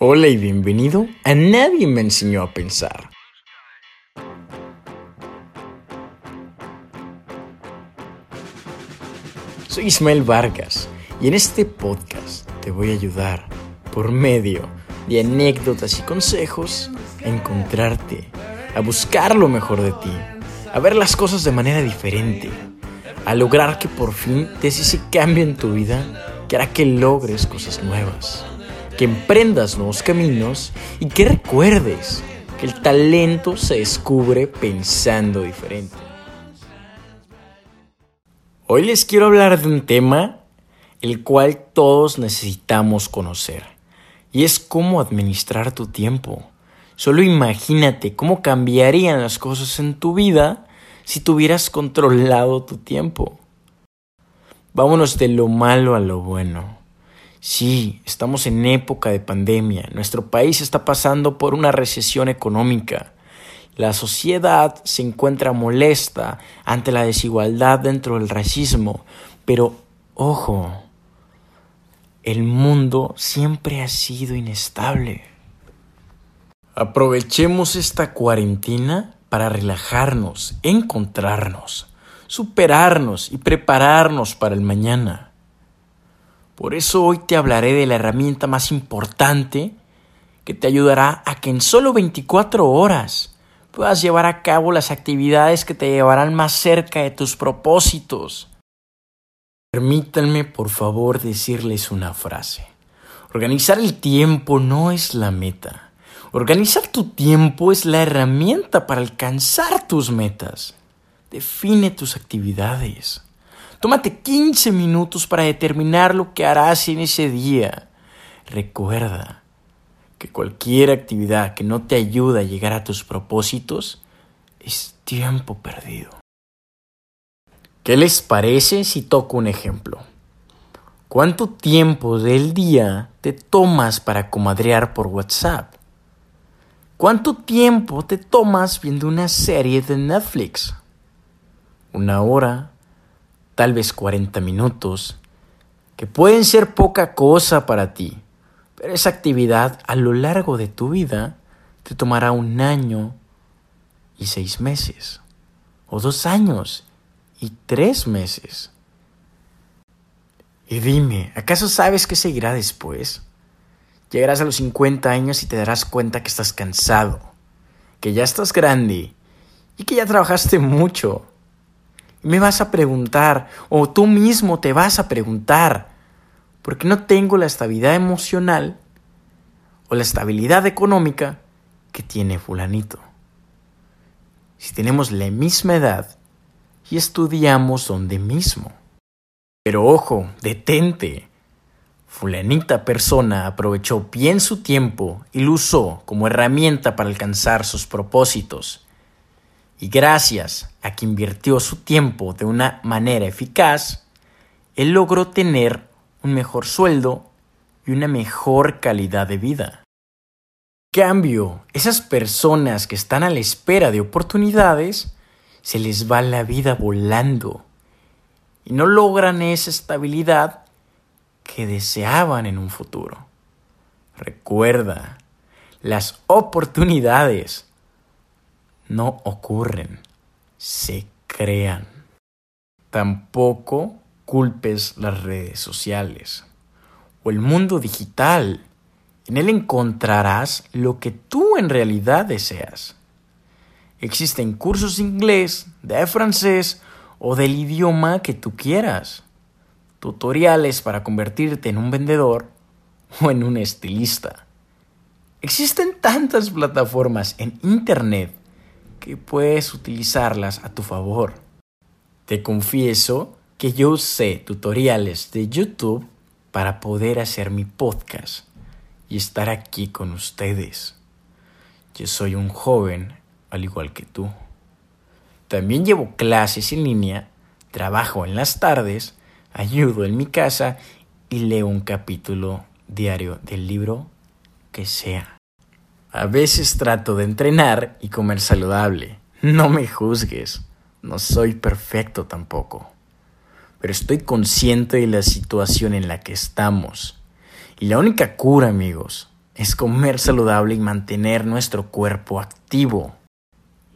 Hola y bienvenido a Nadie me enseñó a pensar. Soy Ismael Vargas y en este podcast te voy a ayudar por medio de anécdotas y consejos a encontrarte, a buscar lo mejor de ti, a ver las cosas de manera diferente, a lograr que por fin des ese cambio en tu vida que hará que logres cosas nuevas que emprendas nuevos caminos y que recuerdes que el talento se descubre pensando diferente. Hoy les quiero hablar de un tema el cual todos necesitamos conocer y es cómo administrar tu tiempo. Solo imagínate cómo cambiarían las cosas en tu vida si tuvieras controlado tu tiempo. Vámonos de lo malo a lo bueno. Sí, estamos en época de pandemia. Nuestro país está pasando por una recesión económica. La sociedad se encuentra molesta ante la desigualdad dentro del racismo. Pero, ojo, el mundo siempre ha sido inestable. Aprovechemos esta cuarentena para relajarnos, encontrarnos, superarnos y prepararnos para el mañana. Por eso hoy te hablaré de la herramienta más importante que te ayudará a que en solo 24 horas puedas llevar a cabo las actividades que te llevarán más cerca de tus propósitos. Permítanme por favor decirles una frase. Organizar el tiempo no es la meta. Organizar tu tiempo es la herramienta para alcanzar tus metas. Define tus actividades. Tómate 15 minutos para determinar lo que harás en ese día. Recuerda que cualquier actividad que no te ayude a llegar a tus propósitos es tiempo perdido. ¿Qué les parece si toco un ejemplo? ¿Cuánto tiempo del día te tomas para comadrear por WhatsApp? ¿Cuánto tiempo te tomas viendo una serie de Netflix? ¿Una hora? Tal vez 40 minutos, que pueden ser poca cosa para ti, pero esa actividad a lo largo de tu vida te tomará un año y seis meses, o dos años y tres meses. Y dime, ¿acaso sabes qué seguirá después? Llegarás a los 50 años y te darás cuenta que estás cansado, que ya estás grande y que ya trabajaste mucho me vas a preguntar, o tú mismo te vas a preguntar, ¿por qué no tengo la estabilidad emocional o la estabilidad económica que tiene fulanito? Si tenemos la misma edad y estudiamos donde mismo. Pero ojo, detente. Fulanita persona aprovechó bien su tiempo y lo usó como herramienta para alcanzar sus propósitos y gracias a que invirtió su tiempo de una manera eficaz, él logró tener un mejor sueldo y una mejor calidad de vida. Cambio, esas personas que están a la espera de oportunidades, se les va la vida volando y no logran esa estabilidad que deseaban en un futuro. Recuerda, las oportunidades no ocurren, se crean. Tampoco culpes las redes sociales o el mundo digital. En él encontrarás lo que tú en realidad deseas. Existen cursos de inglés, de francés o del idioma que tú quieras. Tutoriales para convertirte en un vendedor o en un estilista. Existen tantas plataformas en Internet que puedes utilizarlas a tu favor. Te confieso que yo usé tutoriales de YouTube para poder hacer mi podcast y estar aquí con ustedes. Yo soy un joven al igual que tú. También llevo clases en línea, trabajo en las tardes, ayudo en mi casa y leo un capítulo diario del libro que sea. A veces trato de entrenar y comer saludable. No me juzgues. No soy perfecto tampoco. Pero estoy consciente de la situación en la que estamos. Y la única cura, amigos, es comer saludable y mantener nuestro cuerpo activo.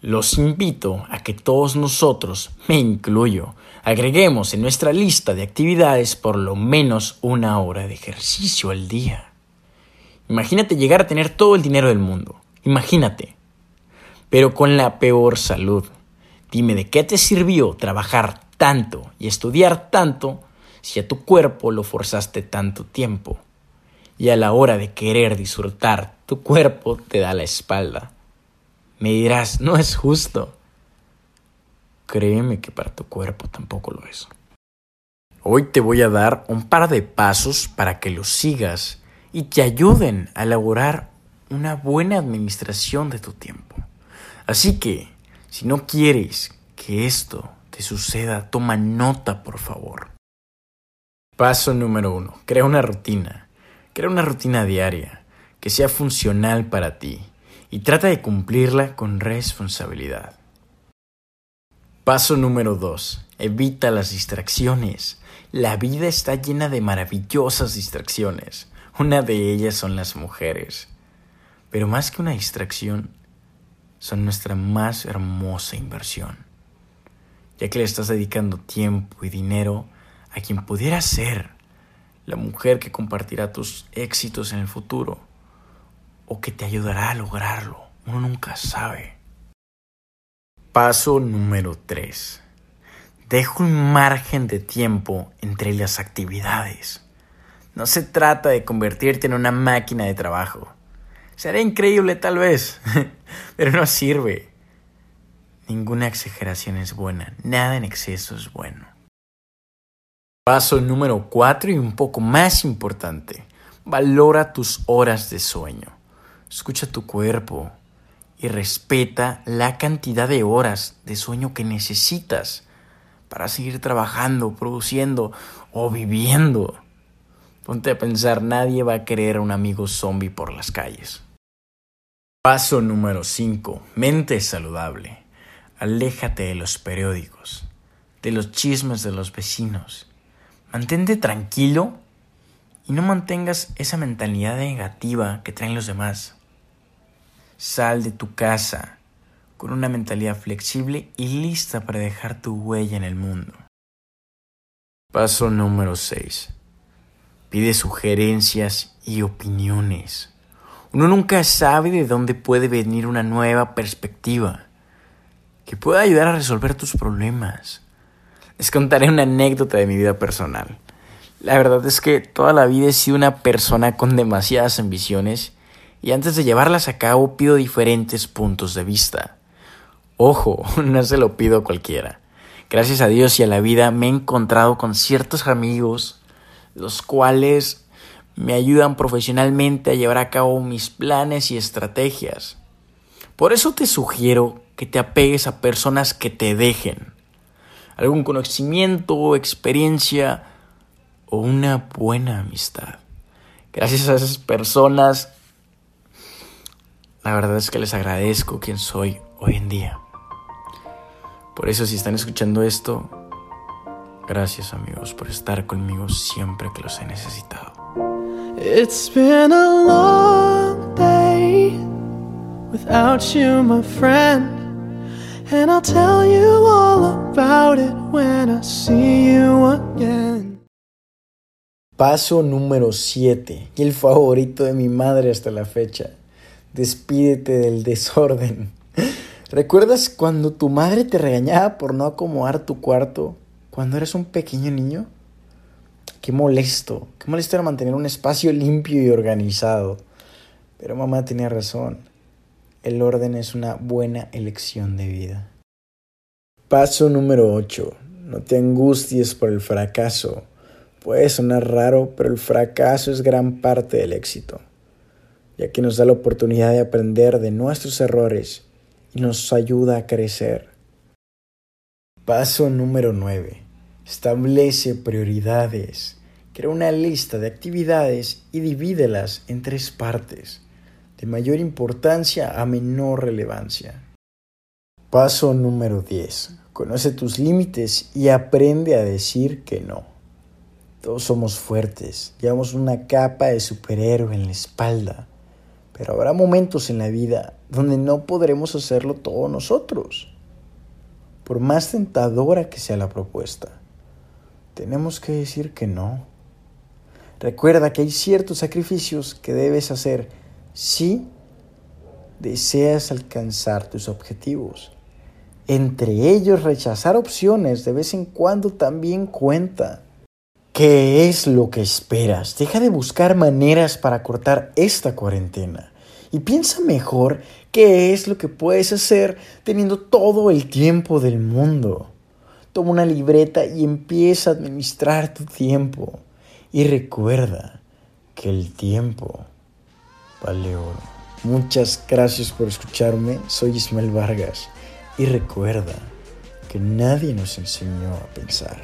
Los invito a que todos nosotros, me incluyo, agreguemos en nuestra lista de actividades por lo menos una hora de ejercicio al día. Imagínate llegar a tener todo el dinero del mundo. Imagínate. Pero con la peor salud. Dime de qué te sirvió trabajar tanto y estudiar tanto si a tu cuerpo lo forzaste tanto tiempo. Y a la hora de querer disfrutar, tu cuerpo te da la espalda. Me dirás, no es justo. Créeme que para tu cuerpo tampoco lo es. Hoy te voy a dar un par de pasos para que los sigas y te ayuden a elaborar una buena administración de tu tiempo. Así que, si no quieres que esto te suceda, toma nota, por favor. Paso número uno. Crea una rutina. Crea una rutina diaria que sea funcional para ti y trata de cumplirla con responsabilidad. Paso número 2. Evita las distracciones. La vida está llena de maravillosas distracciones. Una de ellas son las mujeres. Pero más que una distracción, son nuestra más hermosa inversión, ya que le estás dedicando tiempo y dinero a quien pudiera ser la mujer que compartirá tus éxitos en el futuro o que te ayudará a lograrlo. Uno nunca sabe. Paso número 3. Deja un margen de tiempo entre las actividades. No se trata de convertirte en una máquina de trabajo. Será increíble tal vez, pero no sirve. Ninguna exageración es buena, nada en exceso es bueno. Paso número 4 y un poco más importante. Valora tus horas de sueño. Escucha tu cuerpo y respeta la cantidad de horas de sueño que necesitas para seguir trabajando, produciendo o viviendo. Ponte a pensar, nadie va a querer a un amigo zombie por las calles. Paso número 5. Mente saludable. Aléjate de los periódicos, de los chismes de los vecinos. Mantente tranquilo y no mantengas esa mentalidad negativa que traen los demás. Sal de tu casa con una mentalidad flexible y lista para dejar tu huella en el mundo. Paso número 6. Pide sugerencias y opiniones. Uno nunca sabe de dónde puede venir una nueva perspectiva que pueda ayudar a resolver tus problemas. Les contaré una anécdota de mi vida personal. La verdad es que toda la vida he sido una persona con demasiadas ambiciones y antes de llevarlas a cabo pido diferentes puntos de vista. Ojo, no se lo pido a cualquiera. Gracias a Dios y a la vida me he encontrado con ciertos amigos, los cuales me ayudan profesionalmente a llevar a cabo mis planes y estrategias. Por eso te sugiero que te apegues a personas que te dejen algún conocimiento, experiencia o una buena amistad. Gracias a esas personas la verdad es que les agradezco quien soy hoy en día. Por eso si están escuchando esto, gracias amigos por estar conmigo siempre que los he necesitado. It's been a long day without you, my friend. And I'll tell you all about it when I see you again. Paso número 7 y el favorito de mi madre hasta la fecha. Despídete del desorden. ¿Recuerdas cuando tu madre te regañaba por no acomodar tu cuarto cuando eras un pequeño niño? Qué molesto, qué molesto era mantener un espacio limpio y organizado. Pero mamá tenía razón. El orden es una buena elección de vida. Paso número 8. No te angusties por el fracaso. Puede sonar raro, pero el fracaso es gran parte del éxito ya que nos da la oportunidad de aprender de nuestros errores y nos ayuda a crecer. Paso número 9. Establece prioridades. Crea una lista de actividades y divídelas en tres partes, de mayor importancia a menor relevancia. Paso número 10. Conoce tus límites y aprende a decir que no. Todos somos fuertes, llevamos una capa de superhéroe en la espalda Pero habrá momentos en la vida donde no podremos hacerlo todos nosotros. Por más tentadora que sea la propuesta, tenemos que decir que no. Recuerda que hay ciertos sacrificios que debes hacer si deseas alcanzar tus objetivos. Entre ellos, rechazar opciones de vez en cuando también cuenta. ¿Qué es lo que esperas? Deja de buscar maneras para cortar esta cuarentena y piensa mejor qué es lo que puedes hacer teniendo todo el tiempo del mundo. Toma una libreta y empieza a administrar tu tiempo. Y recuerda que el tiempo vale oro. Muchas gracias por escucharme. Soy Ismael Vargas. Y recuerda que nadie nos enseñó a pensar.